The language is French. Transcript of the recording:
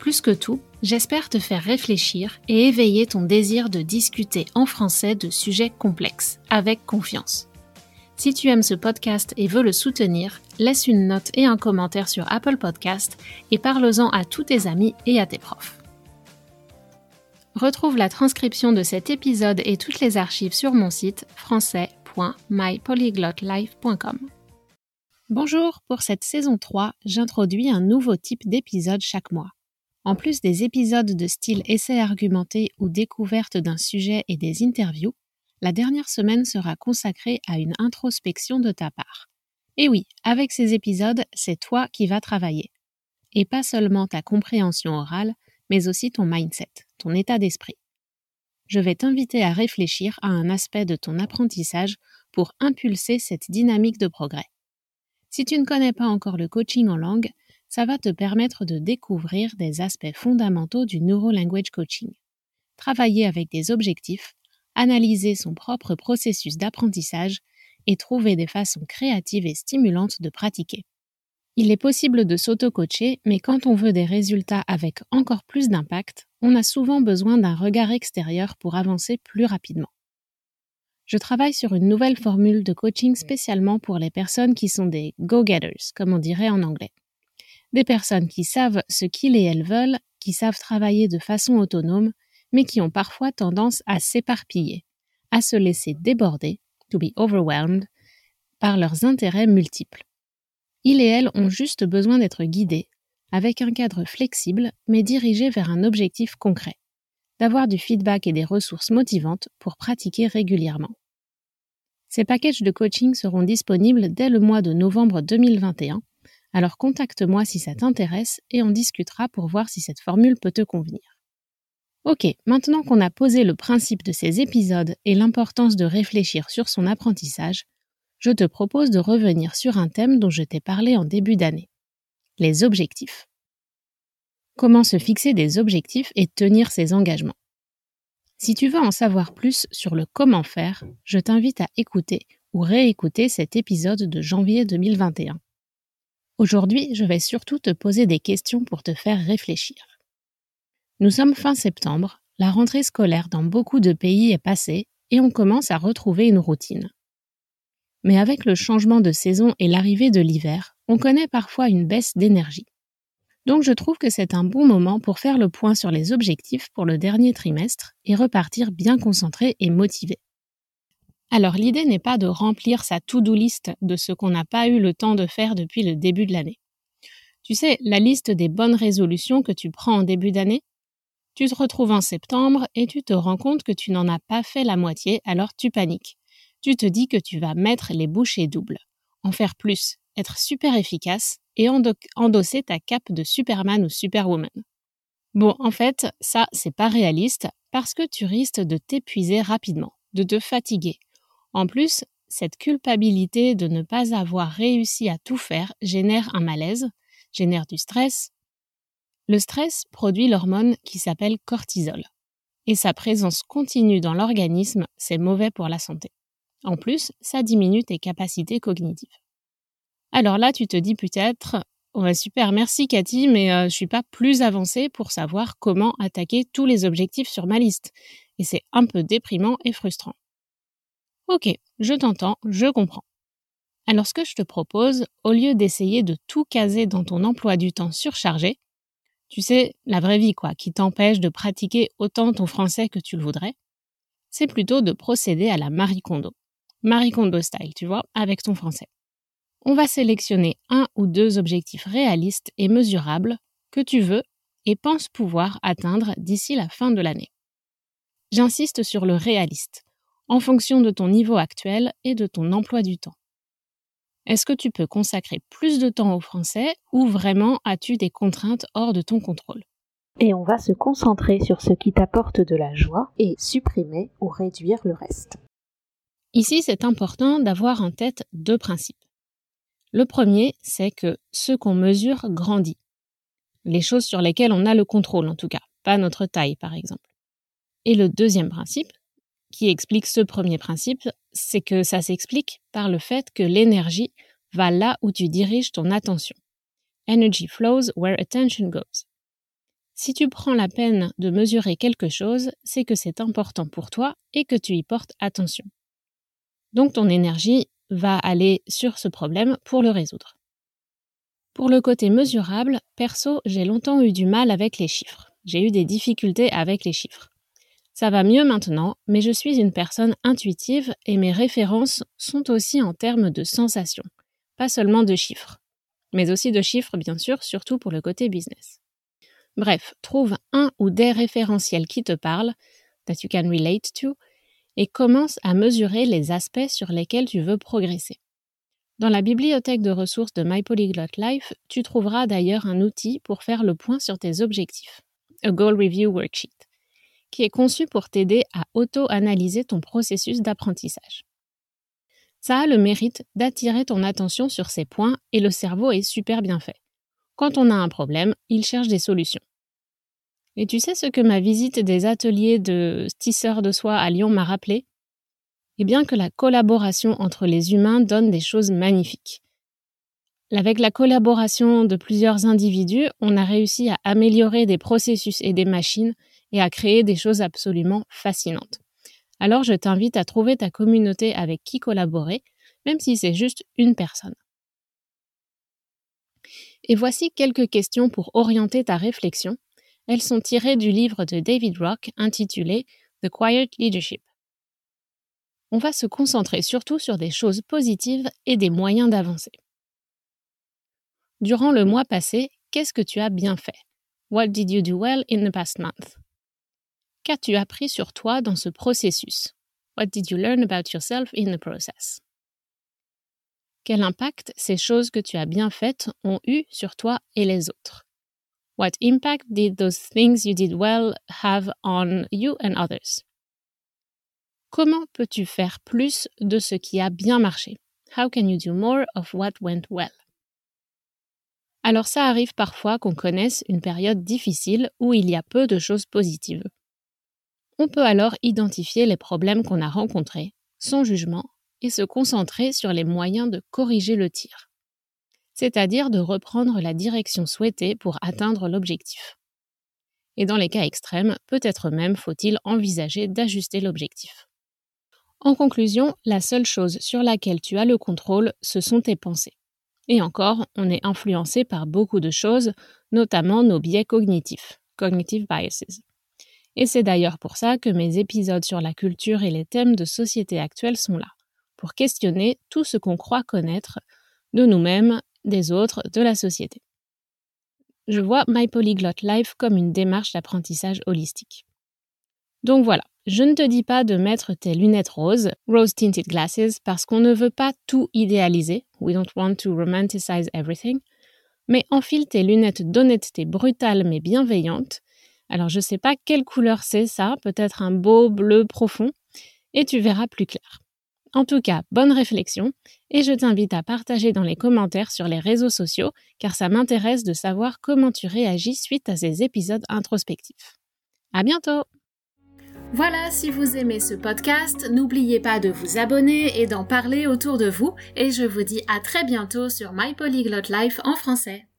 Plus que tout, j'espère te faire réfléchir et éveiller ton désir de discuter en français de sujets complexes, avec confiance. Si tu aimes ce podcast et veux le soutenir, laisse une note et un commentaire sur Apple Podcast et parle-en à tous tes amis et à tes profs. Retrouve la transcription de cet épisode et toutes les archives sur mon site français.mypolyglotlife.com. Bonjour, pour cette saison 3, j'introduis un nouveau type d'épisode chaque mois. En plus des épisodes de style essai argumenté ou découverte d'un sujet et des interviews, la dernière semaine sera consacrée à une introspection de ta part. Et oui, avec ces épisodes, c'est toi qui vas travailler. Et pas seulement ta compréhension orale, mais aussi ton mindset, ton état d'esprit. Je vais t'inviter à réfléchir à un aspect de ton apprentissage pour impulser cette dynamique de progrès. Si tu ne connais pas encore le coaching en langue, ça va te permettre de découvrir des aspects fondamentaux du Neuro-Language Coaching. Travailler avec des objectifs, analyser son propre processus d'apprentissage et trouver des façons créatives et stimulantes de pratiquer. Il est possible de s'auto-coacher, mais quand on veut des résultats avec encore plus d'impact, on a souvent besoin d'un regard extérieur pour avancer plus rapidement. Je travaille sur une nouvelle formule de coaching spécialement pour les personnes qui sont des go-getters, comme on dirait en anglais des personnes qui savent ce qu'ils et elles veulent, qui savent travailler de façon autonome, mais qui ont parfois tendance à s'éparpiller, à se laisser déborder, to be overwhelmed, par leurs intérêts multiples. Ils et elles ont juste besoin d'être guidés, avec un cadre flexible, mais dirigé vers un objectif concret, d'avoir du feedback et des ressources motivantes pour pratiquer régulièrement. Ces packages de coaching seront disponibles dès le mois de novembre 2021 alors contacte-moi si ça t'intéresse et on discutera pour voir si cette formule peut te convenir. Ok, maintenant qu'on a posé le principe de ces épisodes et l'importance de réfléchir sur son apprentissage, je te propose de revenir sur un thème dont je t'ai parlé en début d'année. Les objectifs. Comment se fixer des objectifs et tenir ses engagements. Si tu veux en savoir plus sur le comment faire, je t'invite à écouter ou réécouter cet épisode de janvier 2021. Aujourd'hui, je vais surtout te poser des questions pour te faire réfléchir. Nous sommes fin septembre, la rentrée scolaire dans beaucoup de pays est passée et on commence à retrouver une routine. Mais avec le changement de saison et l'arrivée de l'hiver, on connaît parfois une baisse d'énergie. Donc je trouve que c'est un bon moment pour faire le point sur les objectifs pour le dernier trimestre et repartir bien concentré et motivé. Alors l'idée n'est pas de remplir sa to-do list de ce qu'on n'a pas eu le temps de faire depuis le début de l'année. Tu sais, la liste des bonnes résolutions que tu prends en début d'année Tu te retrouves en septembre et tu te rends compte que tu n'en as pas fait la moitié, alors tu paniques. Tu te dis que tu vas mettre les bouchées doubles, en faire plus, être super efficace et endosser ta cape de Superman ou Superwoman. Bon, en fait, ça, c'est pas réaliste parce que tu risques de t'épuiser rapidement, de te fatiguer, en plus, cette culpabilité de ne pas avoir réussi à tout faire génère un malaise, génère du stress. Le stress produit l'hormone qui s'appelle cortisol. Et sa présence continue dans l'organisme, c'est mauvais pour la santé. En plus, ça diminue tes capacités cognitives. Alors là, tu te dis peut-être, oh super, merci Cathy, mais euh, je suis pas plus avancée pour savoir comment attaquer tous les objectifs sur ma liste. Et c'est un peu déprimant et frustrant. Ok, je t'entends, je comprends. Alors ce que je te propose, au lieu d'essayer de tout caser dans ton emploi du temps surchargé, tu sais, la vraie vie quoi, qui t'empêche de pratiquer autant ton français que tu le voudrais, c'est plutôt de procéder à la Marie Kondo. Marie Kondo style, tu vois, avec ton français. On va sélectionner un ou deux objectifs réalistes et mesurables que tu veux et penses pouvoir atteindre d'ici la fin de l'année. J'insiste sur le réaliste, en fonction de ton niveau actuel et de ton emploi du temps. Est-ce que tu peux consacrer plus de temps au français ou vraiment as-tu des contraintes hors de ton contrôle? Et on va se concentrer sur ce qui t'apporte de la joie et supprimer ou réduire le reste. Ici, c'est important d'avoir en tête deux principes. Le premier, c'est que ce qu'on mesure grandit. Les choses sur lesquelles on a le contrôle, en tout cas, pas notre taille, par exemple. Et le deuxième principe, qui explique ce premier principe, c'est que ça s'explique par le fait que l'énergie va là où tu diriges ton attention. Energy flows where attention goes. Si tu prends la peine de mesurer quelque chose, c'est que c'est important pour toi et que tu y portes attention. Donc ton énergie va aller sur ce problème pour le résoudre. Pour le côté mesurable, perso, j'ai longtemps eu du mal avec les chiffres. J'ai eu des difficultés avec les chiffres. Ça va mieux maintenant, mais je suis une personne intuitive et mes références sont aussi en termes de sensations, pas seulement de chiffres, mais aussi de chiffres bien sûr, surtout pour le côté business. Bref, trouve un ou des référentiels qui te parlent, that you can relate to, et commence à mesurer les aspects sur lesquels tu veux progresser. Dans la bibliothèque de ressources de My Polyglot Life, tu trouveras d'ailleurs un outil pour faire le point sur tes objectifs, a Goal Review Worksheet qui est conçu pour t'aider à auto-analyser ton processus d'apprentissage. Ça a le mérite d'attirer ton attention sur ces points et le cerveau est super bien fait. Quand on a un problème, il cherche des solutions. Et tu sais ce que ma visite des ateliers de tisseurs de soie à Lyon m'a rappelé? Eh bien que la collaboration entre les humains donne des choses magnifiques. Avec la collaboration de plusieurs individus, on a réussi à améliorer des processus et des machines et à créer des choses absolument fascinantes. Alors je t'invite à trouver ta communauté avec qui collaborer, même si c'est juste une personne. Et voici quelques questions pour orienter ta réflexion. Elles sont tirées du livre de David Rock intitulé The Quiet Leadership. On va se concentrer surtout sur des choses positives et des moyens d'avancer. Durant le mois passé, qu'est-ce que tu as bien fait? What did you do well in the past month? Qu'as-tu appris sur toi dans ce processus? What did you learn about yourself in the process? Quel impact ces choses que tu as bien faites ont eu sur toi et les autres? What impact did those things you did well have on you and others? Comment peux-tu faire plus de ce qui a bien marché? How can you do more of what went well? Alors ça arrive parfois qu'on connaisse une période difficile où il y a peu de choses positives. On peut alors identifier les problèmes qu'on a rencontrés, sans jugement, et se concentrer sur les moyens de corriger le tir, c'est-à-dire de reprendre la direction souhaitée pour atteindre l'objectif. Et dans les cas extrêmes, peut-être même faut-il envisager d'ajuster l'objectif. En conclusion, la seule chose sur laquelle tu as le contrôle, ce sont tes pensées. Et encore, on est influencé par beaucoup de choses, notamment nos biais cognitifs, cognitive biases. Et c'est d'ailleurs pour ça que mes épisodes sur la culture et les thèmes de société actuelle sont là, pour questionner tout ce qu'on croit connaître de nous-mêmes, des autres, de la société. Je vois My Polyglot Life comme une démarche d'apprentissage holistique. Donc voilà, je ne te dis pas de mettre tes lunettes roses, rose tinted glasses, parce qu'on ne veut pas tout idéaliser, we don't want to romanticize everything, mais enfile tes lunettes d'honnêteté brutale mais bienveillante alors je ne sais pas quelle couleur c'est ça, peut-être un beau bleu profond, et tu verras plus clair. En tout cas, bonne réflexion, et je t'invite à partager dans les commentaires sur les réseaux sociaux, car ça m'intéresse de savoir comment tu réagis suite à ces épisodes introspectifs. À bientôt! Voilà, si vous aimez ce podcast, n'oubliez pas de vous abonner et d'en parler autour de vous, et je vous dis à très bientôt sur My Polyglot Life en français.